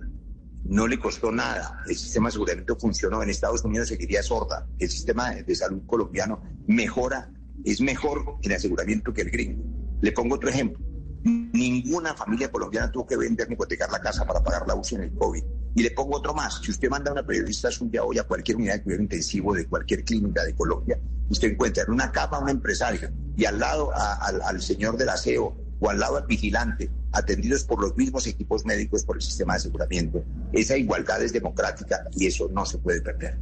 no le costó nada. El sistema de aseguramiento funcionó. En Estados Unidos seguiría sorda. El sistema de salud colombiano mejora, es mejor en aseguramiento que el gringo. Le pongo otro ejemplo. Ninguna familia colombiana tuvo que vender ni hipotecar la casa para pagar la UCI en el COVID. Y le pongo otro más. Si usted manda a una periodista día hoy a cualquier unidad de cuidado intensivo de cualquier clínica de Colombia, usted encuentra en una cama a un empresario y al lado al señor del aseo o al lado al vigilante, atendidos por los mismos equipos médicos por el sistema de aseguramiento. Esa igualdad es democrática y eso no se puede perder.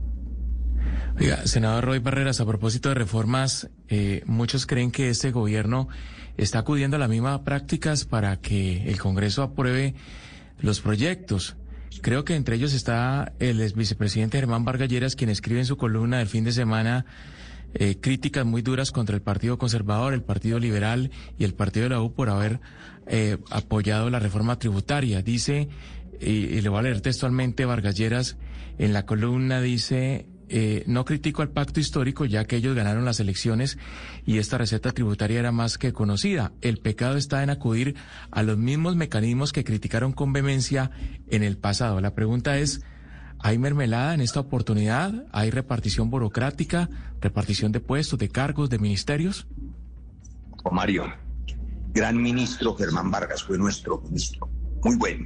Oiga, senador Roy Barreras, a propósito de reformas, eh, muchos creen que este gobierno está acudiendo a las mismas prácticas para que el Congreso apruebe los proyectos. Creo que entre ellos está el vicepresidente Germán Vargalleras, quien escribe en su columna del fin de semana eh, críticas muy duras contra el Partido Conservador, el Partido Liberal y el Partido de la U por haber eh, apoyado la reforma tributaria. Dice, y, le voy a leer textualmente, Vargalleras en la columna dice, eh, no critico al pacto histórico ya que ellos ganaron las elecciones y esta receta tributaria era más que conocida. El pecado está en acudir a los mismos mecanismos que criticaron con vehemencia en el pasado. La pregunta es, ¿Hay mermelada en esta oportunidad? ¿Hay repartición burocrática, repartición de puestos, de cargos, de ministerios? Mario, gran ministro Germán Vargas fue nuestro ministro, muy bueno,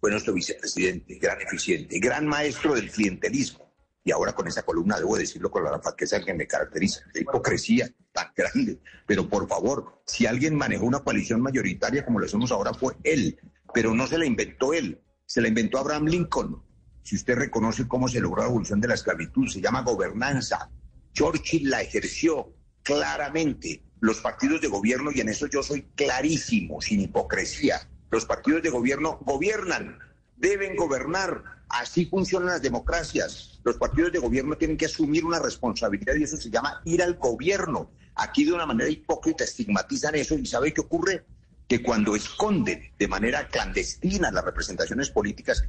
fue nuestro vicepresidente, gran eficiente, gran maestro del clientelismo. Y ahora con esa columna debo decirlo con la faqueza que me caracteriza, la hipocresía tan grande. Pero por favor, si alguien manejó una coalición mayoritaria como lo hacemos ahora fue él, pero no se la inventó él, se la inventó Abraham Lincoln si usted reconoce cómo se logró la abolición de la esclavitud, se llama gobernanza. Churchill la ejerció claramente. Los partidos de gobierno, y en eso yo soy clarísimo, sin hipocresía, los partidos de gobierno gobiernan, deben gobernar. Así funcionan las democracias. Los partidos de gobierno tienen que asumir una responsabilidad y eso se llama ir al gobierno. Aquí de una manera hipócrita estigmatizan eso y ¿sabe qué ocurre? Que cuando esconden de manera clandestina las representaciones políticas,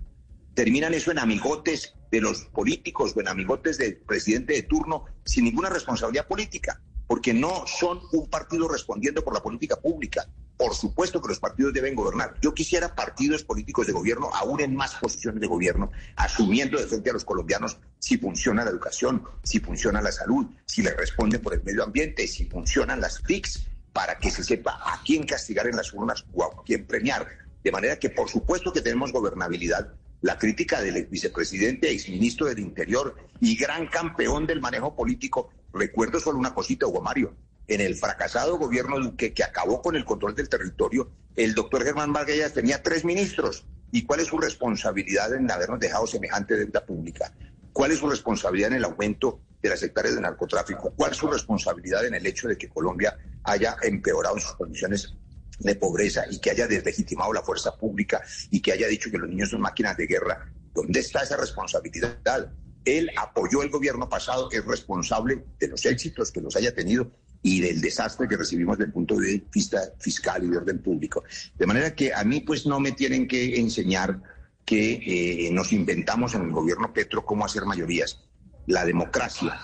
terminan eso en amigotes de los políticos o en amigotes del presidente de turno sin ninguna responsabilidad política, porque no son un partido respondiendo por la política pública. Por supuesto que los partidos deben gobernar. Yo quisiera partidos políticos de gobierno aún en más posiciones de gobierno, asumiendo de frente a los colombianos si funciona la educación, si funciona la salud, si le responden por el medio ambiente, si funcionan las TICs, para que se sepa a quién castigar en las urnas o a quién premiar. De manera que por supuesto que tenemos gobernabilidad, la crítica del vicepresidente e exministro del Interior y gran campeón del manejo político. Recuerdo solo una cosita, Hugo Mario. En el fracasado gobierno Duque, que acabó con el control del territorio, el doctor Germán Vargas tenía tres ministros. ¿Y cuál es su responsabilidad en habernos dejado semejante deuda pública? ¿Cuál es su responsabilidad en el aumento de las hectáreas de narcotráfico? ¿Cuál es su responsabilidad en el hecho de que Colombia haya empeorado sus condiciones de pobreza y que haya deslegitimado la fuerza pública y que haya dicho que los niños son máquinas de guerra, ¿dónde está esa responsabilidad? Él apoyó el gobierno pasado, es responsable de los éxitos que los haya tenido y del desastre que recibimos desde el punto de vista fiscal y de orden público. De manera que a mí pues no me tienen que enseñar que eh, nos inventamos en el gobierno Petro cómo hacer mayorías. La democracia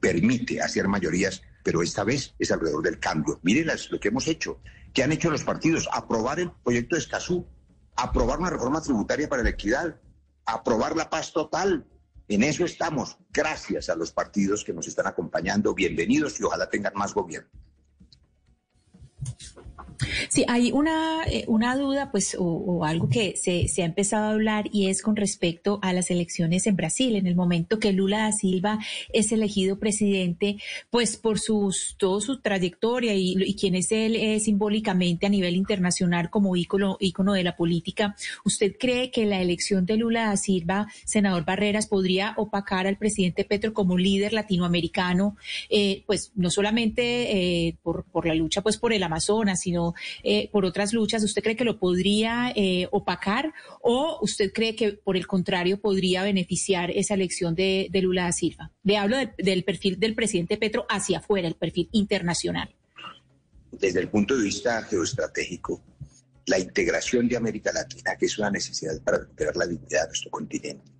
permite hacer mayorías, pero esta vez es alrededor del cambio. Miren lo que hemos hecho que han hecho los partidos, aprobar el proyecto de Escazú, aprobar una reforma tributaria para la equidad, aprobar la paz total. En eso estamos, gracias a los partidos que nos están acompañando. Bienvenidos y ojalá tengan más gobierno. Sí, hay una, eh, una duda, pues, o, algo que se, se, ha empezado a hablar y es con respecto a las elecciones en Brasil. En el momento que Lula da Silva es elegido presidente, pues por sus, toda su trayectoria y, y quien es él eh, simbólicamente a nivel internacional como ícono, ícono de la política, ¿usted cree que la elección de Lula da Silva, senador Barreras, podría opacar al presidente Petro como líder latinoamericano, eh, pues no solamente por, por la lucha pues por el Amazonas, sino eh, por otras luchas, ¿usted cree que lo podría eh, opacar o usted cree que por el contrario podría beneficiar esa elección de, Lula da Silva? Le hablo del perfil del presidente Petro hacia afuera, el perfil internacional. Desde el punto de vista geoestratégico, la integración de América Latina, que es una necesidad para recuperar la dignidad de nuestro continente,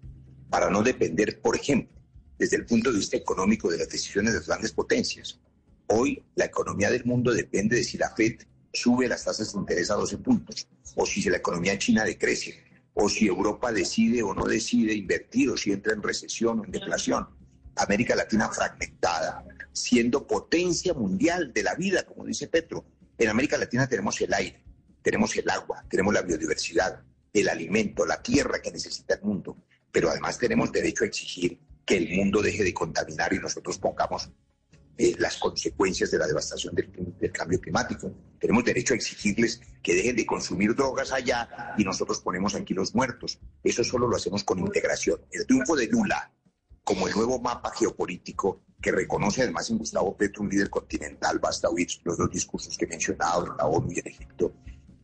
para no depender, por ejemplo, desde el punto de vista económico de las decisiones de las grandes potencias. Hoy la economía del mundo depende de si la FED sube las tasas de interés a 12 puntos o si la economía china decrece. o si Europa decide o no decide invertir o si entra en recesión o en deflación. América Latina fragmentada, siendo potencia mundial de la vida, como dice Petro. En América Latina tenemos el aire, tenemos el agua, tenemos la biodiversidad, el alimento, la tierra que necesita el mundo, pero además tenemos derecho a exigir que el mundo deje de contaminar y nosotros pongamos eh, las consecuencias de la devastación del, cambio climático. Tenemos derecho a exigirles que dejen de consumir drogas allá y nosotros ponemos aquí los muertos. Eso solo lo hacemos con integración. El triunfo de Lula como el nuevo mapa geopolítico que reconoce además en Gustavo Petro un líder continental, basta oír los dos discursos que he mencionado en la ONU y en Egipto,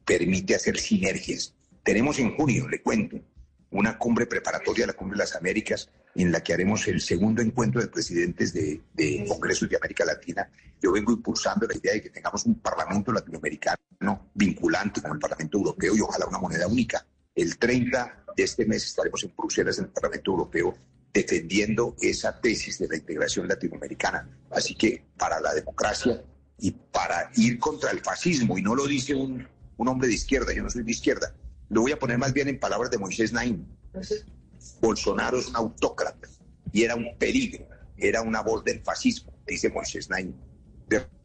permite hacer sinergias. Tenemos en junio, le cuento, una cumbre preparatoria a la Cumbre de las Américas en la que haremos el segundo encuentro de presidentes de, de congresos de América Latina. Yo vengo impulsando la idea de que tengamos un parlamento latinoamericano vinculante como el Parlamento Europeo y ojalá una moneda única. El 30 de este mes estaremos en Bruselas, en el Parlamento Europeo, defendiendo esa tesis de la integración latinoamericana. Así que para la democracia y para ir contra el fascismo, y no lo dice un, un hombre de izquierda, yo no soy de izquierda, lo voy a poner más bien en palabras de Moisés Naim. Bolsonaro es un autócrata y era un peligro, era una voz del fascismo, dice Moisés Naim.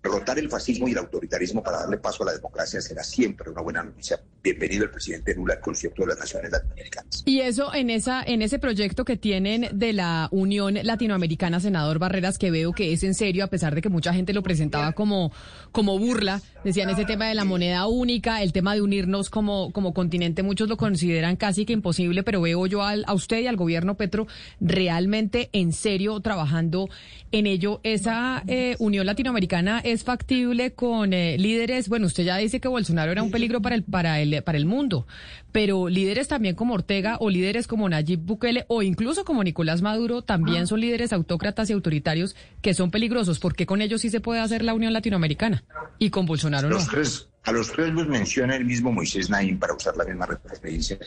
Derrotar el fascismo y el autoritarismo para darle paso a la democracia será siempre una buena noticia. Bienvenido el presidente Lula al concierto de las naciones latinoamericanas. Y eso en esa en ese proyecto que tienen de la Unión Latinoamericana, senador Barreras, que veo que es en serio, a pesar de que mucha gente lo presentaba como, como burla, decían ese tema de la moneda única, el tema de unirnos como, como continente, muchos lo consideran casi que imposible, pero veo yo al, a usted y al gobierno Petro realmente en serio trabajando en ello. Esa eh, Unión Latinoamericana es factible con eh, líderes, bueno, usted ya dice que Bolsonaro era un peligro para el, para el, para el mundo, pero líderes también como Ortega o líderes como Nayib Bukele o incluso como Nicolás Maduro también son líderes autócratas y autoritarios que son peligrosos. ¿Por qué con ellos sí se puede hacer la Unión Latinoamericana y con Bolsonaro los no? Tres, a los tres los menciona el mismo Moisés Naim para usar la misma referencia.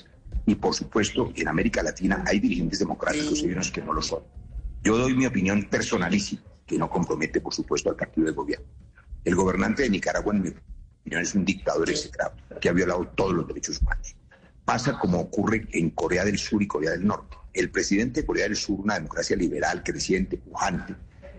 Y por supuesto, en América Latina hay dirigentes democráticos y unos que no lo son. Yo doy mi opinión personalísima que no compromete, por supuesto, al partido de gobierno. El gobernante de Nicaragua, en mi opinión, es un dictador execrable que ha violado todos los derechos humanos. Pasa como ocurre en Corea del Sur y Corea del Norte. El presidente de Corea del Sur, una democracia liberal, creciente, pujante,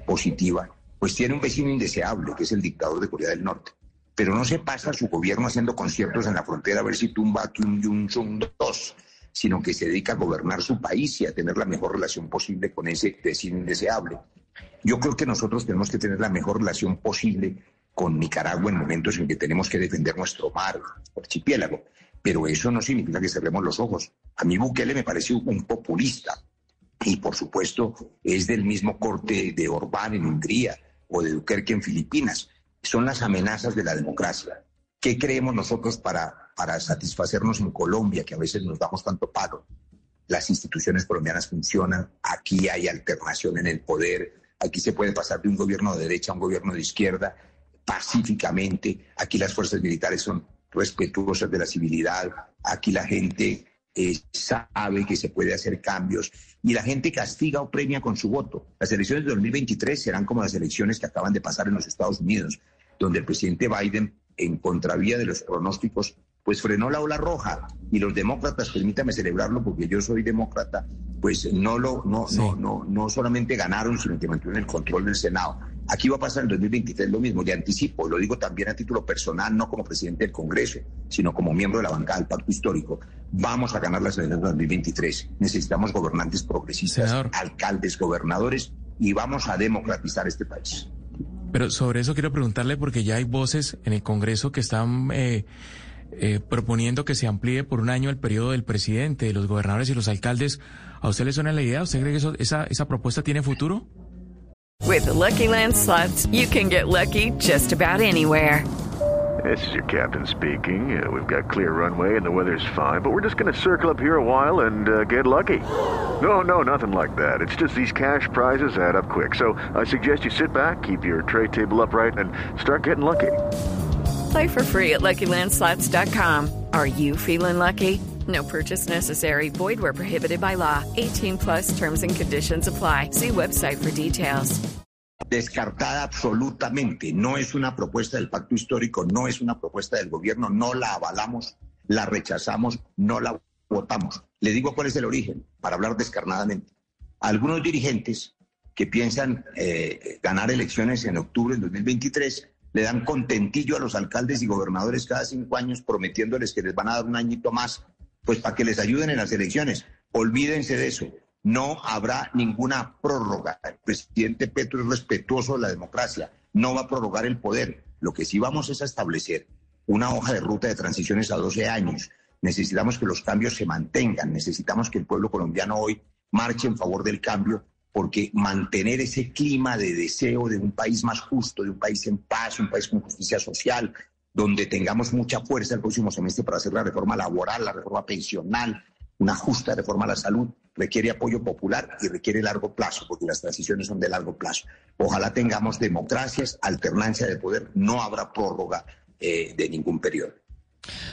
positiva, pues tiene un vecino indeseable, que es el dictador de Corea del Norte. Pero no se pasa su gobierno haciendo conciertos en la frontera a ver si tumba a Kim Jong-un 2, sino que se dedica a gobernar su país y a tener la mejor relación posible con ese vecino indeseable. Yo creo que nosotros tenemos que tener la mejor relación posible con Nicaragua en momentos en que tenemos que defender nuestro mar, archipiélago. Pero eso no significa que cerremos los ojos. A mí Bukele me parece un populista y por supuesto es del mismo corte de Orbán en Hungría o de Duterte en Filipinas. Son las amenazas de la democracia. ¿Qué creemos nosotros para, para satisfacernos en Colombia, que a veces nos damos tanto palo? Las instituciones colombianas funcionan, aquí hay alternación en el poder, aquí se puede pasar de un gobierno de derecha a un gobierno de izquierda pacíficamente, aquí las fuerzas militares son respetuosas de la civilidad, aquí la gente eh, sabe que se puede hacer cambios. Y la gente castiga o premia con su voto. Las elecciones de 2023 serán como las elecciones que acaban de pasar en los Estados Unidos, donde el presidente Biden, en contravía de los pronósticos, pues frenó la ola roja y los demócratas, permítame celebrarlo porque yo soy demócrata, pues no lo no sí. no no no solamente ganaron, sino que mantuvieron el control del Senado. Aquí va a pasar en 2023 lo mismo, le anticipo, lo digo también a título personal, no como presidente del Congreso, sino como miembro de la bancada del Pacto Histórico. Vamos a ganar las elecciones de 2023. Necesitamos gobernantes progresistas, Senador. alcaldes, gobernadores y vamos a democratizar este país. Pero sobre eso quiero preguntarle porque ya hay voces en el Congreso que están eh, eh, proponiendo que se amplíe por un año el periodo del presidente, de los gobernadores y los alcaldes. ¿A usted le suena la idea? ¿Usted cree que eso, esa, esa propuesta tiene futuro? With the Lucky Land slots, you can get lucky just about anywhere. This is your captain speaking. Uh, we've got clear runway and the weather's fine, but we're just going to circle up here a while and uh, get lucky. No, no, nothing like that. It's just these cash prizes add up quick. So I suggest you sit back, keep your tray table upright, and start getting lucky. Play for free at LuckyLandSlots.com. Are you feeling lucky? No purchase necessary. Void where prohibited by law. 18 plus terms and conditions apply. See website for details. Descartada absolutamente. No es una propuesta del pacto histórico, no es una propuesta del gobierno, no la avalamos, la rechazamos, no la votamos. Le digo cuál es el origen, para hablar descarnadamente. Algunos dirigentes que piensan eh, ganar elecciones en octubre del 2023 le dan contentillo a los alcaldes y gobernadores cada cinco años prometiéndoles que les van a dar un añito más, pues para que les ayuden en las elecciones. Olvídense de eso. No habrá ninguna prórroga. El presidente Petro es respetuoso de la democracia. No va a prorrogar el poder. Lo que sí vamos es a establecer una hoja de ruta de transiciones a 12 años. Necesitamos que los cambios se mantengan. Necesitamos que el pueblo colombiano hoy marche en favor del cambio porque mantener ese clima de deseo de un país más justo, de un país en paz, un país con justicia social, donde tengamos mucha fuerza el próximo semestre para hacer la reforma laboral, la reforma pensional, una justa reforma a la salud, requiere apoyo popular y requiere largo plazo, porque las transiciones son de largo plazo. Ojalá tengamos democracias, alternancia de poder, no habrá prórroga eh, de ningún periodo.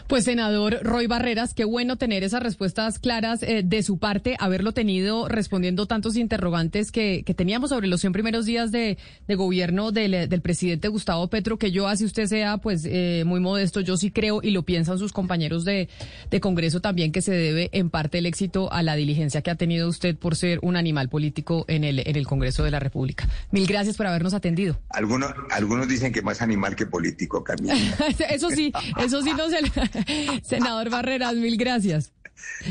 Pues senador Roy Barreras, qué bueno tener esas respuestas claras eh, de su parte, haberlo tenido respondiendo tantos interrogantes que, que teníamos sobre los 100 primeros días de, de gobierno del, del, presidente Gustavo Petro, que yo así usted sea pues eh, muy modesto, yo sí creo y lo piensan sus compañeros de, de Congreso también que se debe en parte el éxito a la diligencia que ha tenido usted por ser un animal político en el, en el Congreso de la República. Mil gracias por habernos atendido. Algunos, algunos dicen que más animal que político, Camila. eso sí, eso sí no Senador Barreras, mil gracias.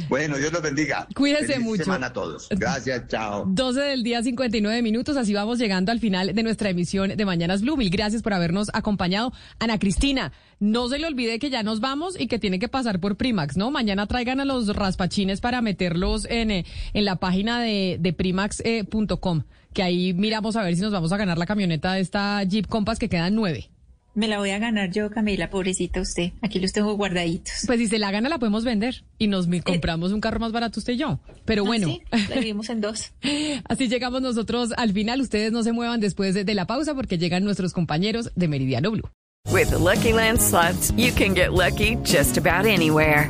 Bueno, Dios los bendiga. Cuídese mucho. semana a todos. Gracias, chao. 12 del día, 59 minutos. Así vamos llegando al final de nuestra emisión de Mañanas Blue. Mil gracias por habernos acompañado. Ana Cristina, no se le olvide que ya nos vamos y que tiene que pasar por Primax, ¿no? Mañana traigan a los raspachines para meterlos en, eh, en la página de, de primax.com, eh, que ahí miramos a ver si nos vamos a ganar la camioneta de esta Jeep Compass que quedan nueve. Me la voy a ganar yo, Camila, pobrecita usted. Aquí los tengo guardaditos. Pues si se la gana la podemos vender y nos compramos un carro más barato usted y yo. Pero bueno. Sí, la vivimos en dos. Así llegamos nosotros al final. Ustedes no se muevan después de, de la pausa porque llegan nuestros compañeros de Meridiano Blue. With the Lucky Land slots, you can get lucky just about anywhere.